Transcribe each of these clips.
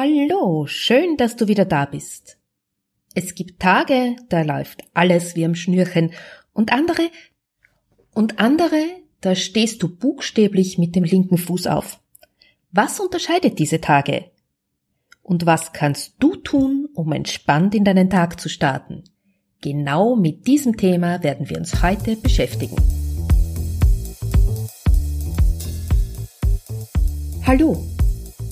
Hallo, schön, dass du wieder da bist. Es gibt Tage, da läuft alles wie am Schnürchen und andere, und andere, da stehst du buchstäblich mit dem linken Fuß auf. Was unterscheidet diese Tage? Und was kannst du tun, um entspannt in deinen Tag zu starten? Genau mit diesem Thema werden wir uns heute beschäftigen. Hallo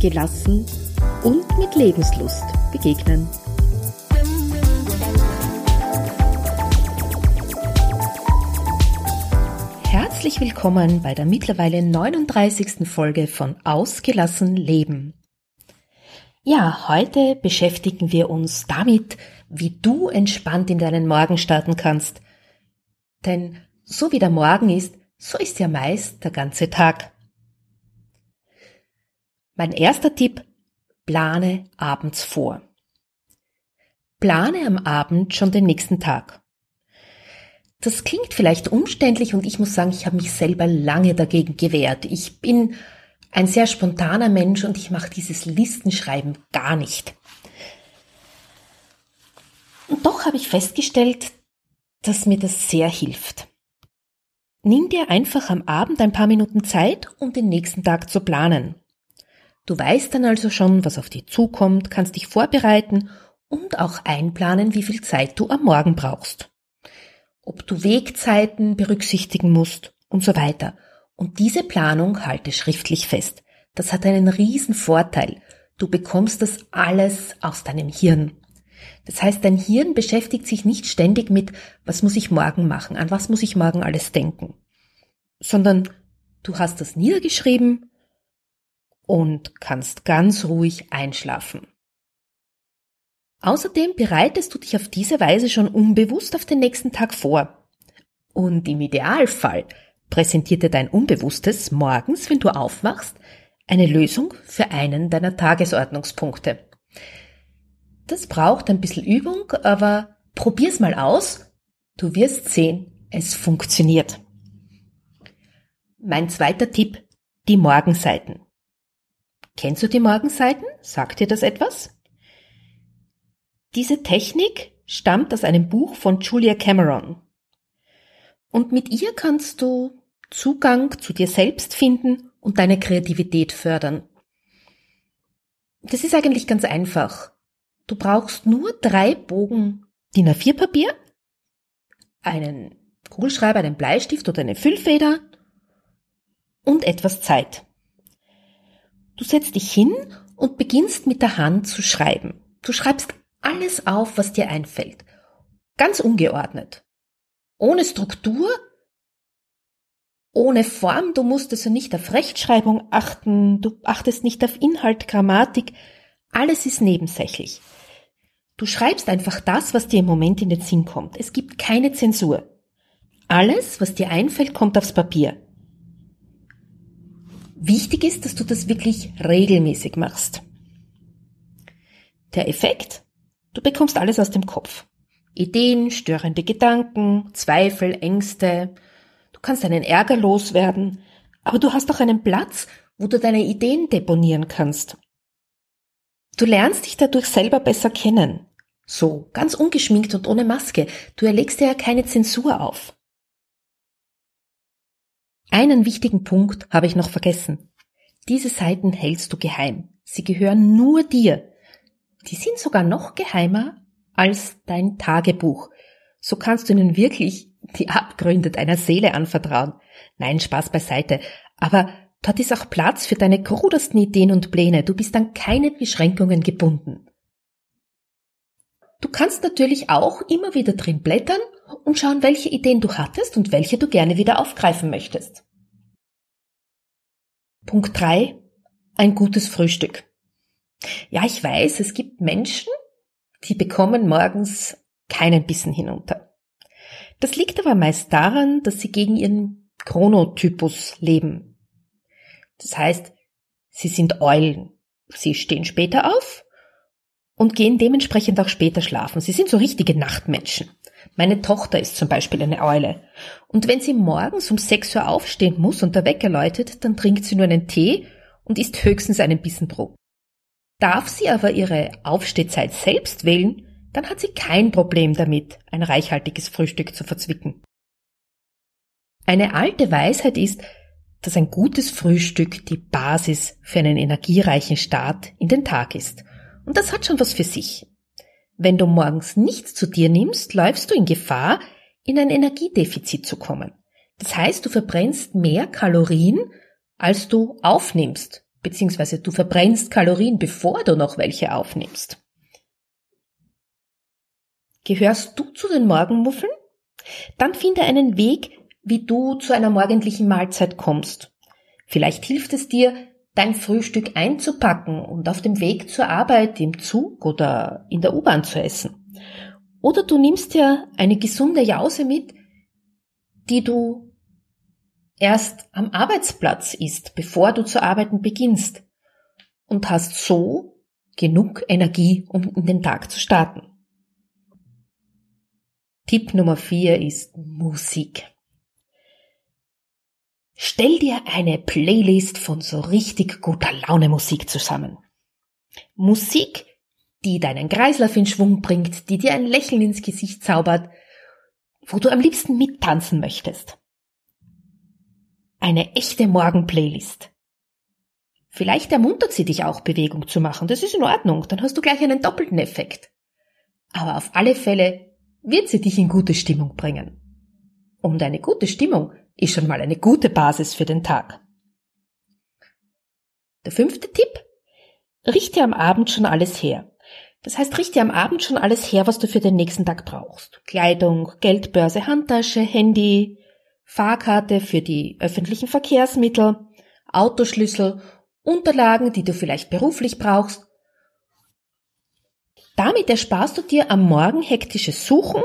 gelassen und mit Lebenslust begegnen. Herzlich willkommen bei der mittlerweile 39. Folge von Ausgelassen Leben. Ja, heute beschäftigen wir uns damit, wie du entspannt in deinen Morgen starten kannst. Denn so wie der Morgen ist, so ist ja meist der ganze Tag. Mein erster Tipp, plane abends vor. Plane am Abend schon den nächsten Tag. Das klingt vielleicht umständlich und ich muss sagen, ich habe mich selber lange dagegen gewehrt. Ich bin ein sehr spontaner Mensch und ich mache dieses Listenschreiben gar nicht. Und doch habe ich festgestellt, dass mir das sehr hilft. Nimm dir einfach am Abend ein paar Minuten Zeit, um den nächsten Tag zu planen. Du weißt dann also schon, was auf dich zukommt, kannst dich vorbereiten und auch einplanen, wie viel Zeit du am Morgen brauchst. Ob du Wegzeiten berücksichtigen musst und so weiter. Und diese Planung halte schriftlich fest. Das hat einen riesen Vorteil. Du bekommst das alles aus deinem Hirn. Das heißt, dein Hirn beschäftigt sich nicht ständig mit, was muss ich morgen machen, an was muss ich morgen alles denken, sondern du hast das niedergeschrieben und kannst ganz ruhig einschlafen. Außerdem bereitest du dich auf diese Weise schon unbewusst auf den nächsten Tag vor. Und im Idealfall präsentiert dir dein Unbewusstes morgens, wenn du aufwachst, eine Lösung für einen deiner Tagesordnungspunkte. Das braucht ein bisschen Übung, aber probier's mal aus. Du wirst sehen, es funktioniert. Mein zweiter Tipp, die Morgenseiten. Kennst du die Morgenseiten? Sagt dir das etwas? Diese Technik stammt aus einem Buch von Julia Cameron. Und mit ihr kannst du Zugang zu dir selbst finden und deine Kreativität fördern. Das ist eigentlich ganz einfach. Du brauchst nur drei Bogen DIN A4 Papier, einen Kugelschreiber, einen Bleistift oder eine Füllfeder und etwas Zeit. Du setzt dich hin und beginnst mit der Hand zu schreiben. Du schreibst alles auf, was dir einfällt. Ganz ungeordnet. Ohne Struktur, ohne Form, du musst also nicht auf Rechtschreibung achten, du achtest nicht auf Inhalt, Grammatik, alles ist nebensächlich. Du schreibst einfach das, was dir im Moment in den Sinn kommt. Es gibt keine Zensur. Alles, was dir einfällt, kommt aufs Papier. Wichtig ist, dass du das wirklich regelmäßig machst. Der Effekt? Du bekommst alles aus dem Kopf. Ideen, störende Gedanken, Zweifel, Ängste. Du kannst deinen Ärger loswerden, aber du hast auch einen Platz, wo du deine Ideen deponieren kannst. Du lernst dich dadurch selber besser kennen. So, ganz ungeschminkt und ohne Maske. Du erlegst dir ja keine Zensur auf. Einen wichtigen Punkt habe ich noch vergessen. Diese Seiten hältst du geheim. Sie gehören nur dir. Die sind sogar noch geheimer als dein Tagebuch. So kannst du ihnen wirklich die Abgründe deiner Seele anvertrauen. Nein, Spaß beiseite. Aber dort ist auch Platz für deine krudesten Ideen und Pläne. Du bist an keine Beschränkungen gebunden. Du kannst natürlich auch immer wieder drin blättern und schauen, welche Ideen du hattest und welche du gerne wieder aufgreifen möchtest. Punkt 3. Ein gutes Frühstück. Ja, ich weiß, es gibt Menschen, die bekommen morgens keinen Bissen hinunter. Das liegt aber meist daran, dass sie gegen ihren Chronotypus leben. Das heißt, sie sind Eulen. Sie stehen später auf und gehen dementsprechend auch später schlafen. Sie sind so richtige Nachtmenschen. Meine Tochter ist zum Beispiel eine Eule. Und wenn sie morgens um 6 Uhr aufstehen muss und der Wecker läutet, dann trinkt sie nur einen Tee und isst höchstens einen Bissen Brot. Darf sie aber ihre Aufstehzeit selbst wählen, dann hat sie kein Problem damit, ein reichhaltiges Frühstück zu verzwicken. Eine alte Weisheit ist, dass ein gutes Frühstück die Basis für einen energiereichen Start in den Tag ist. Und das hat schon was für sich. Wenn du morgens nichts zu dir nimmst, läufst du in Gefahr, in ein Energiedefizit zu kommen. Das heißt, du verbrennst mehr Kalorien, als du aufnimmst, beziehungsweise du verbrennst Kalorien, bevor du noch welche aufnimmst. Gehörst du zu den Morgenmuffeln? Dann finde einen Weg, wie du zu einer morgendlichen Mahlzeit kommst. Vielleicht hilft es dir, dein Frühstück einzupacken und auf dem Weg zur Arbeit im Zug oder in der U-Bahn zu essen. Oder du nimmst dir eine gesunde Jause mit, die du erst am Arbeitsplatz isst, bevor du zu arbeiten beginnst und hast so genug Energie, um in den Tag zu starten. Tipp Nummer vier ist Musik. Stell dir eine Playlist von so richtig guter Laune Musik zusammen. Musik, die deinen Kreislauf in Schwung bringt, die dir ein Lächeln ins Gesicht zaubert, wo du am liebsten mittanzen möchtest. Eine echte Morgen-Playlist. Vielleicht ermuntert sie dich auch, Bewegung zu machen. Das ist in Ordnung. Dann hast du gleich einen doppelten Effekt. Aber auf alle Fälle wird sie dich in gute Stimmung bringen. Und eine gute Stimmung ist schon mal eine gute Basis für den Tag. Der fünfte Tipp. Richte am Abend schon alles her. Das heißt, richte am Abend schon alles her, was du für den nächsten Tag brauchst. Kleidung, Geldbörse, Handtasche, Handy, Fahrkarte für die öffentlichen Verkehrsmittel, Autoschlüssel, Unterlagen, die du vielleicht beruflich brauchst. Damit ersparst du dir am Morgen hektisches Suchen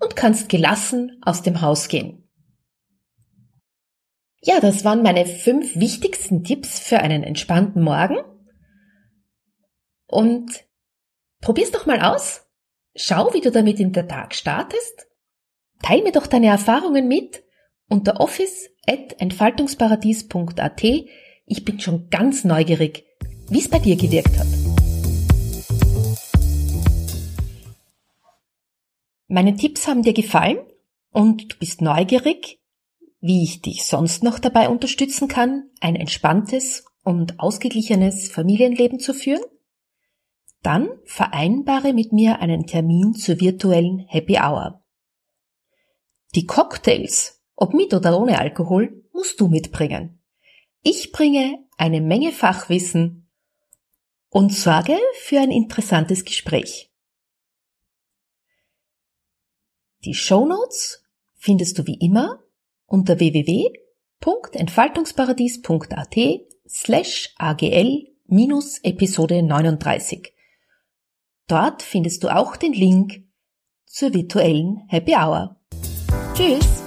und kannst gelassen aus dem Haus gehen. Ja, das waren meine fünf wichtigsten Tipps für einen entspannten Morgen. Und probier's doch mal aus. Schau, wie du damit in der Tag startest. Teil mir doch deine Erfahrungen mit unter office.entfaltungsparadies.at. Ich bin schon ganz neugierig, wie es bei dir gewirkt hat. Meine Tipps haben dir gefallen und du bist neugierig, wie ich dich sonst noch dabei unterstützen kann, ein entspanntes und ausgeglichenes Familienleben zu führen? Dann vereinbare mit mir einen Termin zur virtuellen Happy Hour. Die Cocktails, ob mit oder ohne Alkohol, musst du mitbringen. Ich bringe eine Menge Fachwissen und sorge für ein interessantes Gespräch. Die Show Notes findest du wie immer unter www.entfaltungsparadies.at slash agl minus Episode 39. Dort findest du auch den Link zur virtuellen Happy Hour. Tschüss!